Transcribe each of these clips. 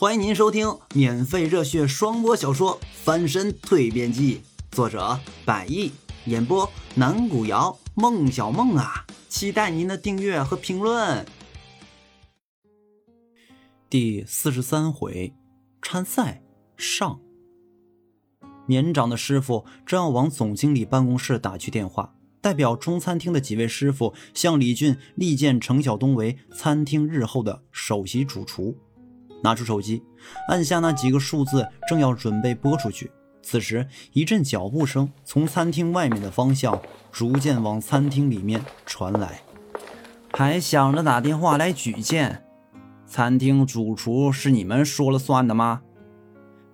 欢迎您收听免费热血双播小说《翻身蜕变记》，作者百亿，演播南古瑶、孟小梦啊，期待您的订阅和评论。第四十三回，参赛上。年长的师傅正要往总经理办公室打去电话，代表中餐厅的几位师傅向李俊力荐程晓东为餐厅日后的首席主厨。拿出手机，按下那几个数字，正要准备拨出去。此时，一阵脚步声从餐厅外面的方向逐渐往餐厅里面传来。还想着打电话来举荐？餐厅主厨是你们说了算的吗？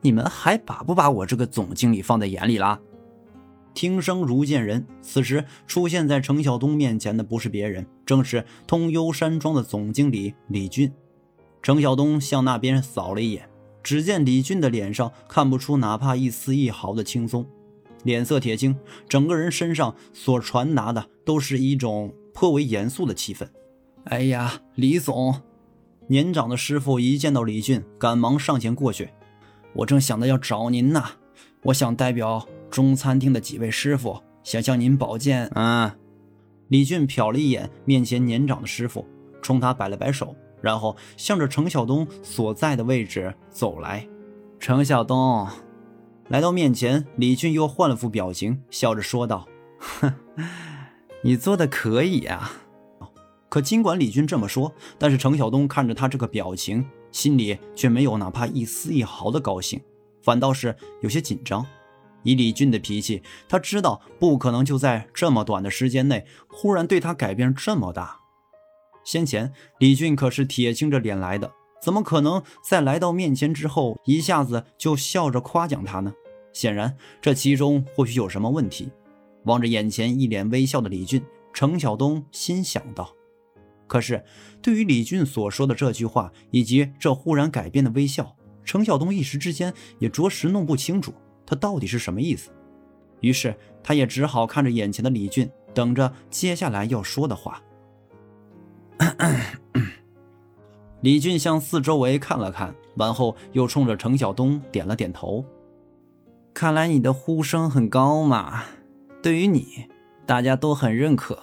你们还把不把我这个总经理放在眼里啦？听声如见人，此时出现在程晓东面前的不是别人，正是通幽山庄的总经理李俊。程晓东向那边扫了一眼，只见李俊的脸上看不出哪怕一丝一毫的轻松，脸色铁青，整个人身上所传达的都是一种颇为严肃的气氛。哎呀，李总！年长的师傅一见到李俊，赶忙上前过去。我正想着要找您呢，我想代表中餐厅的几位师傅，想向您保荐。嗯，李俊瞟了一眼面前年长的师傅，冲他摆了摆手。然后向着程晓东所在的位置走来。程晓东来到面前，李俊又换了副表情，笑着说道：“哼，你做的可以啊。”可尽管李俊这么说，但是程晓东看着他这个表情，心里却没有哪怕一丝一毫的高兴，反倒是有些紧张。以李俊的脾气，他知道不可能就在这么短的时间内忽然对他改变这么大。先前李俊可是铁青着脸来的，怎么可能在来到面前之后一下子就笑着夸奖他呢？显然这其中或许有什么问题。望着眼前一脸微笑的李俊，程晓东心想道：“可是对于李俊所说的这句话以及这忽然改变的微笑，程晓东一时之间也着实弄不清楚他到底是什么意思。于是他也只好看着眼前的李俊，等着接下来要说的话。” 李俊向四周围看了看，完后又冲着程晓东点了点头。看来你的呼声很高嘛，对于你，大家都很认可。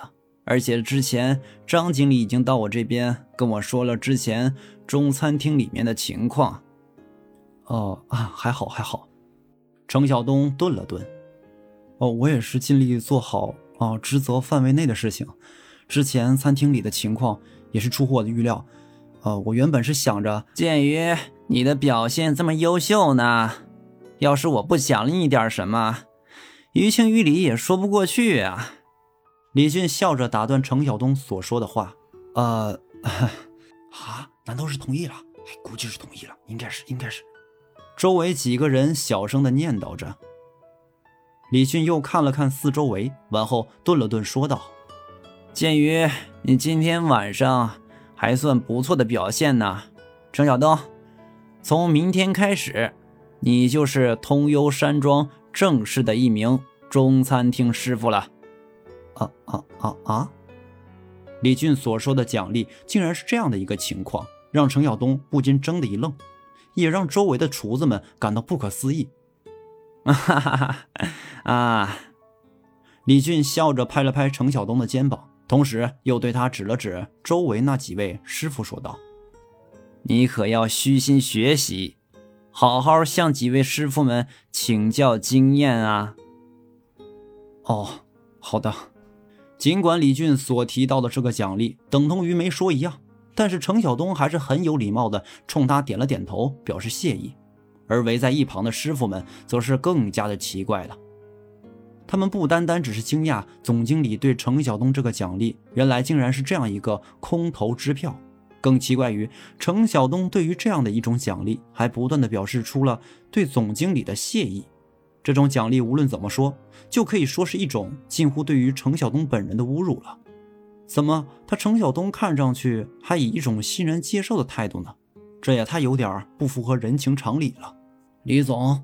而且之前张经理已经到我这边跟我说了之前中餐厅里面的情况。哦啊，还好还好。程晓东顿了顿。哦，我也是尽力做好啊职责范围内的事情。之前餐厅里的情况也是出乎我的预料，呃，我原本是想着，鉴于你的表现这么优秀呢，要是我不奖励你点什么，于情于理也说不过去啊。李俊笑着打断程晓东所说的话，呃，啊，难道是同意了？估计是同意了，应该是，应该是。周围几个人小声的念叨着。李俊又看了看四周围，完后顿了顿，说道。鉴于你今天晚上还算不错的表现呢，程晓东，从明天开始，你就是通幽山庄正式的一名中餐厅师傅了。啊啊啊啊！李俊所说的奖励竟然是这样的一个情况，让程晓东不禁怔的一愣，也让周围的厨子们感到不可思议。哈哈哈！啊！李俊笑着拍了拍程晓东的肩膀。同时又对他指了指周围那几位师傅，说道：“你可要虚心学习，好好向几位师傅们请教经验啊！”哦，好的。尽管李俊所提到的这个奖励等同于没说一样，但是程晓东还是很有礼貌的冲他点了点头，表示谢意。而围在一旁的师傅们则是更加的奇怪了。他们不单单只是惊讶总经理对程晓东这个奖励，原来竟然是这样一个空头支票。更奇怪于程晓东对于这样的一种奖励，还不断的表示出了对总经理的谢意。这种奖励无论怎么说，就可以说是一种近乎对于程晓东本人的侮辱了。怎么他程晓东看上去还以一种欣然接受的态度呢？这也太有点不符合人情常理了。李总，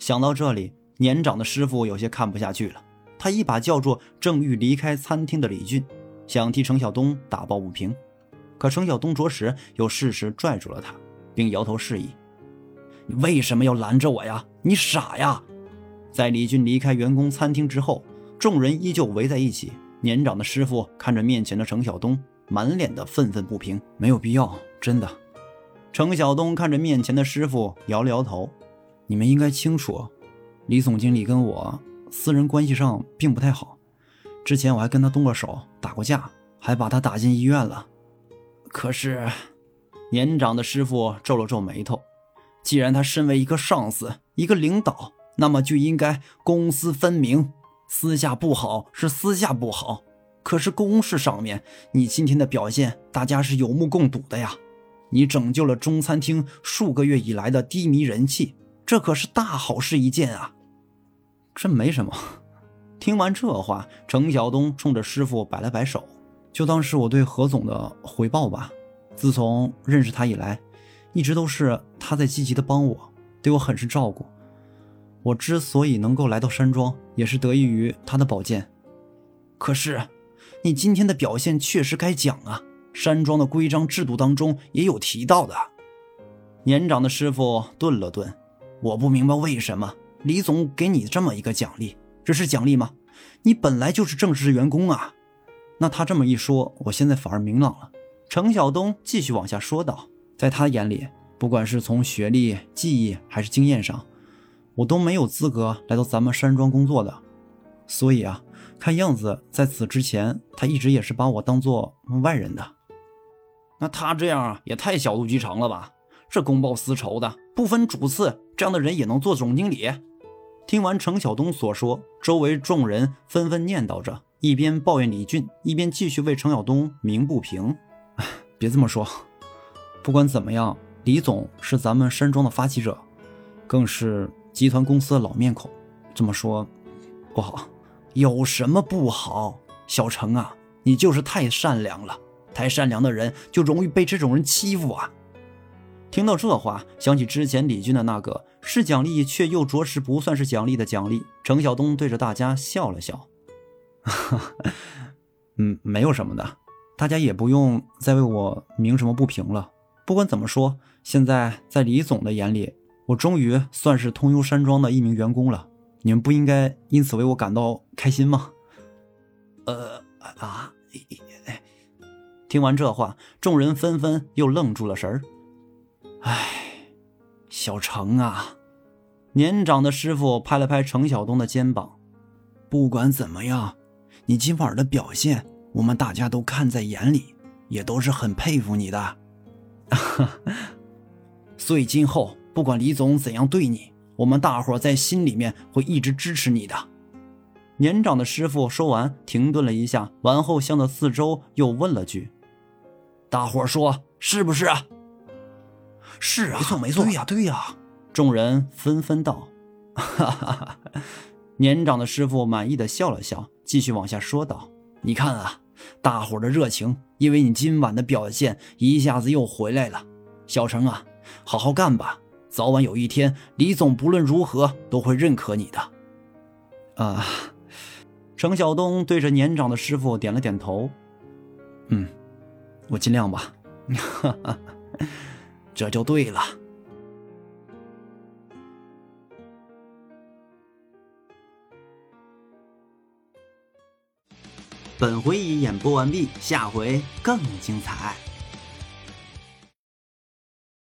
想到这里。年长的师傅有些看不下去了，他一把叫住正欲离开餐厅的李俊，想替程晓东打抱不平，可程晓东着实又适时拽住了他。并摇头示意：“你为什么要拦着我呀？你傻呀！”在李俊离开员工餐厅之后，众人依旧围在一起。年长的师傅看着面前的程晓东，满脸的愤愤不平。没有必要，真的。程晓东看着面前的师傅，摇了摇头：“你们应该清楚，李总经理跟我私人关系上并不太好。之前我还跟他动过手，打过架，还把他打进医院了。可是，年长的师傅皱了皱眉头：既然他身为一个上司，一个领导，那么就应该公私分明。”私下不好是私下不好，可是公事上面，你今天的表现，大家是有目共睹的呀。你拯救了中餐厅数个月以来的低迷人气，这可是大好事一件啊。这没什么。听完这话，程晓东冲着师傅摆了摆手，就当是我对何总的回报吧。自从认识他以来，一直都是他在积极的帮我，对我很是照顾。我之所以能够来到山庄，也是得益于他的宝剑。可是，你今天的表现确实该奖啊！山庄的规章制度当中也有提到的。年长的师傅顿了顿，我不明白为什么李总给你这么一个奖励，这是奖励吗？你本来就是正式员工啊！那他这么一说，我现在反而明朗了。程晓东继续往下说道，在他眼里，不管是从学历、技艺还是经验上。我都没有资格来到咱们山庄工作的，所以啊，看样子在此之前，他一直也是把我当做外人的。那他这样，也太小肚鸡肠了吧？这公报私仇的，不分主次，这样的人也能做总经理？听完程晓东所说，周围众人纷纷念叨着，一边抱怨李俊，一边继续为程晓东鸣不平。别这么说，不管怎么样，李总是咱们山庄的发起者，更是。集团公司的老面孔，这么说不好，有什么不好？小程啊，你就是太善良了，太善良的人就容易被这种人欺负啊！听到这话，想起之前李军的那个是奖励却又着实不算是奖励的奖励，程晓东对着大家笑了笑，嗯，没有什么的，大家也不用再为我鸣什么不平了。不管怎么说，现在在李总的眼里。我终于算是通幽山庄的一名员工了，你们不应该因此为我感到开心吗？呃啊！听完这话，众人纷纷又愣住了神儿。哎，小程啊！年长的师傅拍了拍程晓东的肩膀。不管怎么样，你今晚的表现，我们大家都看在眼里，也都是很佩服你的。所以今后。不管李总怎样对你，我们大伙在心里面会一直支持你的。年长的师傅说完，停顿了一下，完后向着四周又问了句：“大伙说是不是？”“是啊，没错没错，对呀对呀。”众人纷纷道：“哈哈哈！”年长的师傅满意的笑了笑，继续往下说道：“你看啊，大伙的热情，因为你今晚的表现，一下子又回来了。小程啊，好好干吧。”早晚有一天，李总不论如何都会认可你的。啊，程晓东对着年长的师傅点了点头。嗯，我尽量吧。哈哈，这就对了。本回已演播完毕，下回更精彩。